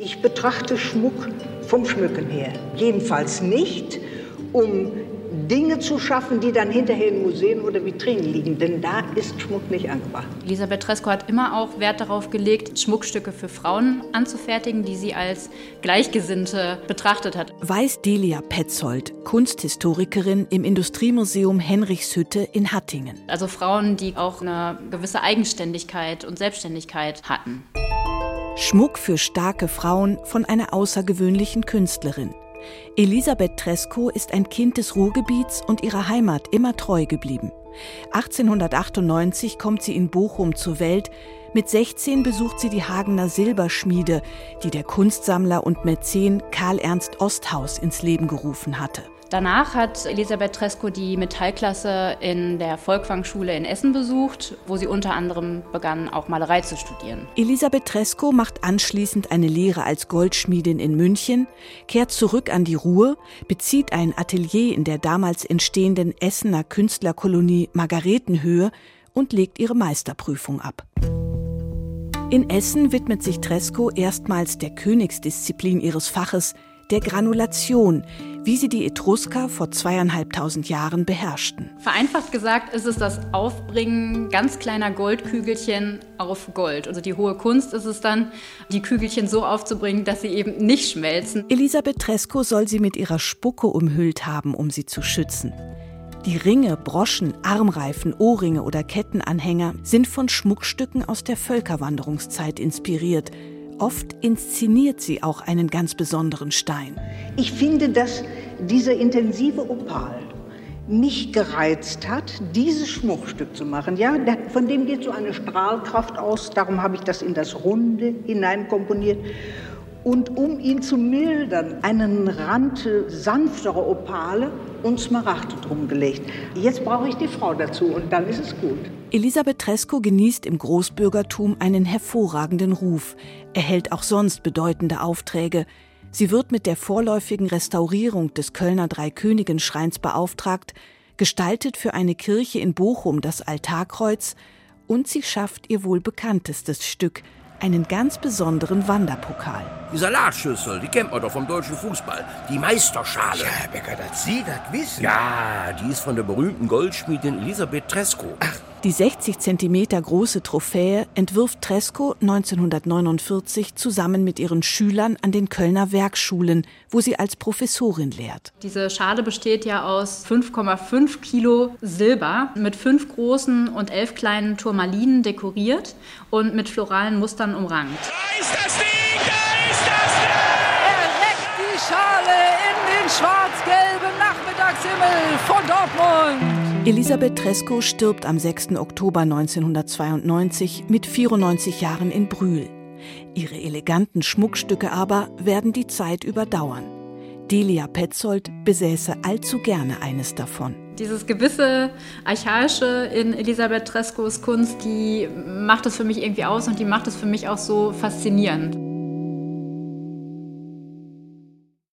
Ich betrachte Schmuck vom Schmücken her. Jedenfalls nicht, um Dinge zu schaffen, die dann hinterher in Museen oder Vitrinen liegen. Denn da ist Schmuck nicht angebracht. Elisabeth Tresco hat immer auch Wert darauf gelegt, Schmuckstücke für Frauen anzufertigen, die sie als Gleichgesinnte betrachtet hat. Weiß Delia Petzold, Kunsthistorikerin im Industriemuseum Henrichshütte in Hattingen. Also Frauen, die auch eine gewisse Eigenständigkeit und Selbstständigkeit hatten. Schmuck für starke Frauen von einer außergewöhnlichen Künstlerin. Elisabeth Tresco ist ein Kind des Ruhrgebiets und ihrer Heimat immer treu geblieben. 1898 kommt sie in Bochum zur Welt. Mit 16 besucht sie die Hagener Silberschmiede, die der Kunstsammler und Mäzen Karl Ernst Osthaus ins Leben gerufen hatte. Danach hat Elisabeth Tresco die Metallklasse in der Volkwang-Schule in Essen besucht, wo sie unter anderem begann, auch Malerei zu studieren. Elisabeth Tresco macht anschließend eine Lehre als Goldschmiedin in München, kehrt zurück an die Ruhr, bezieht ein Atelier in der damals entstehenden Essener Künstlerkolonie Margaretenhöhe und legt ihre Meisterprüfung ab. In Essen widmet sich Tresco erstmals der Königsdisziplin ihres Faches, der Granulation, wie sie die Etrusker vor zweieinhalbtausend Jahren beherrschten. Vereinfacht gesagt ist es das Aufbringen ganz kleiner Goldkügelchen auf Gold. Also die hohe Kunst ist es dann, die Kügelchen so aufzubringen, dass sie eben nicht schmelzen. Elisabeth Tresco soll sie mit ihrer Spucke umhüllt haben, um sie zu schützen. Die Ringe, Broschen, Armreifen, Ohrringe oder Kettenanhänger sind von Schmuckstücken aus der Völkerwanderungszeit inspiriert, Oft inszeniert sie auch einen ganz besonderen Stein. Ich finde, dass dieser intensive Opal mich gereizt hat, dieses Schmuckstück zu machen. Ja, von dem geht so eine Strahlkraft aus, darum habe ich das in das Runde hineinkomponiert. Und um ihn zu mildern, einen Rand sanfterer Opale und Smaragde drum gelegt. Jetzt brauche ich die Frau dazu und dann ist es gut. Elisabeth Tresco genießt im Großbürgertum einen hervorragenden Ruf, erhält auch sonst bedeutende Aufträge. Sie wird mit der vorläufigen Restaurierung des Kölner Dreikönigenschreins beauftragt, gestaltet für eine Kirche in Bochum das Altarkreuz und sie schafft ihr wohl bekanntestes Stück, einen ganz besonderen Wanderpokal. Die Salatschüssel, die kennt man doch vom deutschen Fußball. Die Meisterschale. Ja, Herr Becker, dass Sie das wissen. Ja, die ist von der berühmten Goldschmiedin Elisabeth Tresco. Ach, die 60 Zentimeter große Trophäe entwirft Tresco 1949 zusammen mit ihren Schülern an den Kölner Werkschulen, wo sie als Professorin lehrt. Diese Schale besteht ja aus 5,5 Kilo Silber mit fünf großen und elf kleinen Turmalinen dekoriert und mit floralen Mustern umrankt. Da ist das Ding! Da ist das Ding! Er reckt die Schale in den schwarz-gelben Nachmittagshimmel von Dortmund. Elisabeth Tresco stirbt am 6. Oktober 1992 mit 94 Jahren in Brühl. Ihre eleganten Schmuckstücke aber werden die Zeit überdauern. Delia Petzold besäße allzu gerne eines davon. Dieses gewisse Archaische in Elisabeth Trescos Kunst, die macht es für mich irgendwie aus und die macht es für mich auch so faszinierend.